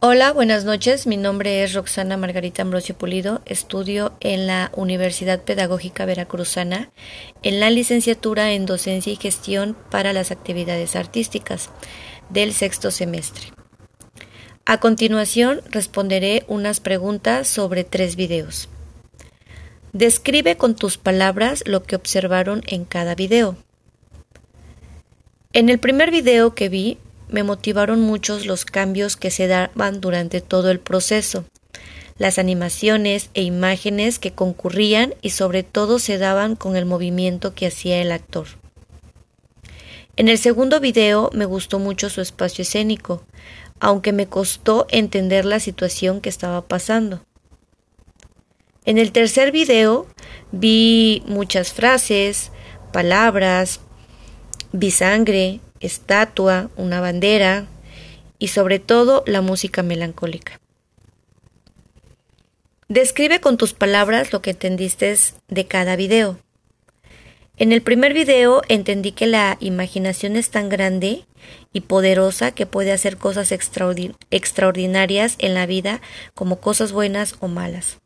Hola, buenas noches. Mi nombre es Roxana Margarita Ambrosio Pulido. Estudio en la Universidad Pedagógica Veracruzana en la licenciatura en Docencia y Gestión para las Actividades Artísticas del sexto semestre. A continuación responderé unas preguntas sobre tres videos. Describe con tus palabras lo que observaron en cada video. En el primer video que vi me motivaron muchos los cambios que se daban durante todo el proceso, las animaciones e imágenes que concurrían y sobre todo se daban con el movimiento que hacía el actor. En el segundo video me gustó mucho su espacio escénico, aunque me costó entender la situación que estaba pasando. En el tercer video vi muchas frases, palabras, vi sangre, estatua, una bandera y sobre todo la música melancólica. Describe con tus palabras lo que entendiste de cada video. En el primer video entendí que la imaginación es tan grande y poderosa que puede hacer cosas extraordinarias en la vida como cosas buenas o malas.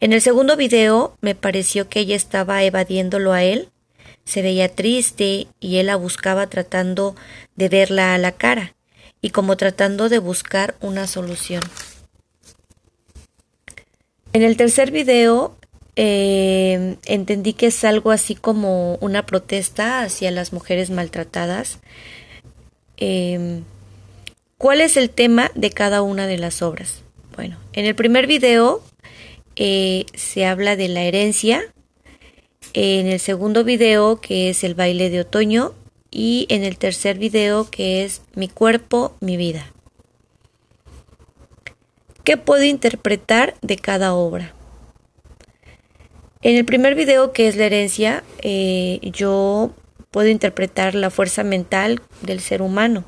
En el segundo video me pareció que ella estaba evadiéndolo a él se veía triste y él la buscaba tratando de verla a la cara y como tratando de buscar una solución. En el tercer video eh, entendí que es algo así como una protesta hacia las mujeres maltratadas. Em, ¿Cuál es el tema de cada una de las obras? Bueno, en el primer video eh, se habla de la herencia, en el segundo video que es el baile de otoño y en el tercer video que es mi cuerpo, mi vida. ¿Qué puedo interpretar de cada obra? En el primer video que es la herencia, eh, yo puedo interpretar la fuerza mental del ser humano.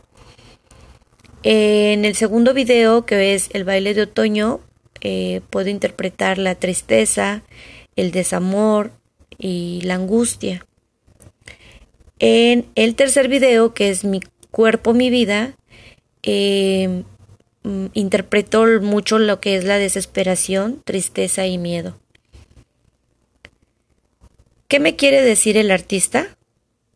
En el segundo video, que es el baile de otoño, eh, puedo interpretar la tristeza, el desamor, y la angustia. En el tercer video, que es Mi cuerpo, mi vida, eh, mm, interpretó mucho lo que es la desesperación, tristeza y miedo. ¿Qué me quiere decir el artista?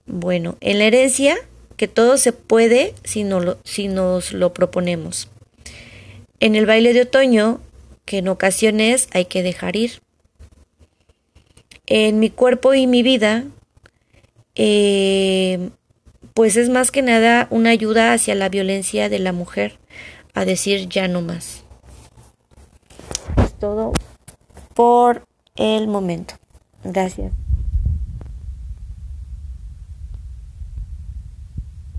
Bueno, en la herencia, que todo se puede si, si nos lo proponemos. En el baile de otoño, que en ocasiones hay que dejar ir en mi cuerpo y mi vida, eh, pues es más que nada una ayuda hacia la violencia de la mujer, a decir ya no más. Es todo por el momento. Gracias.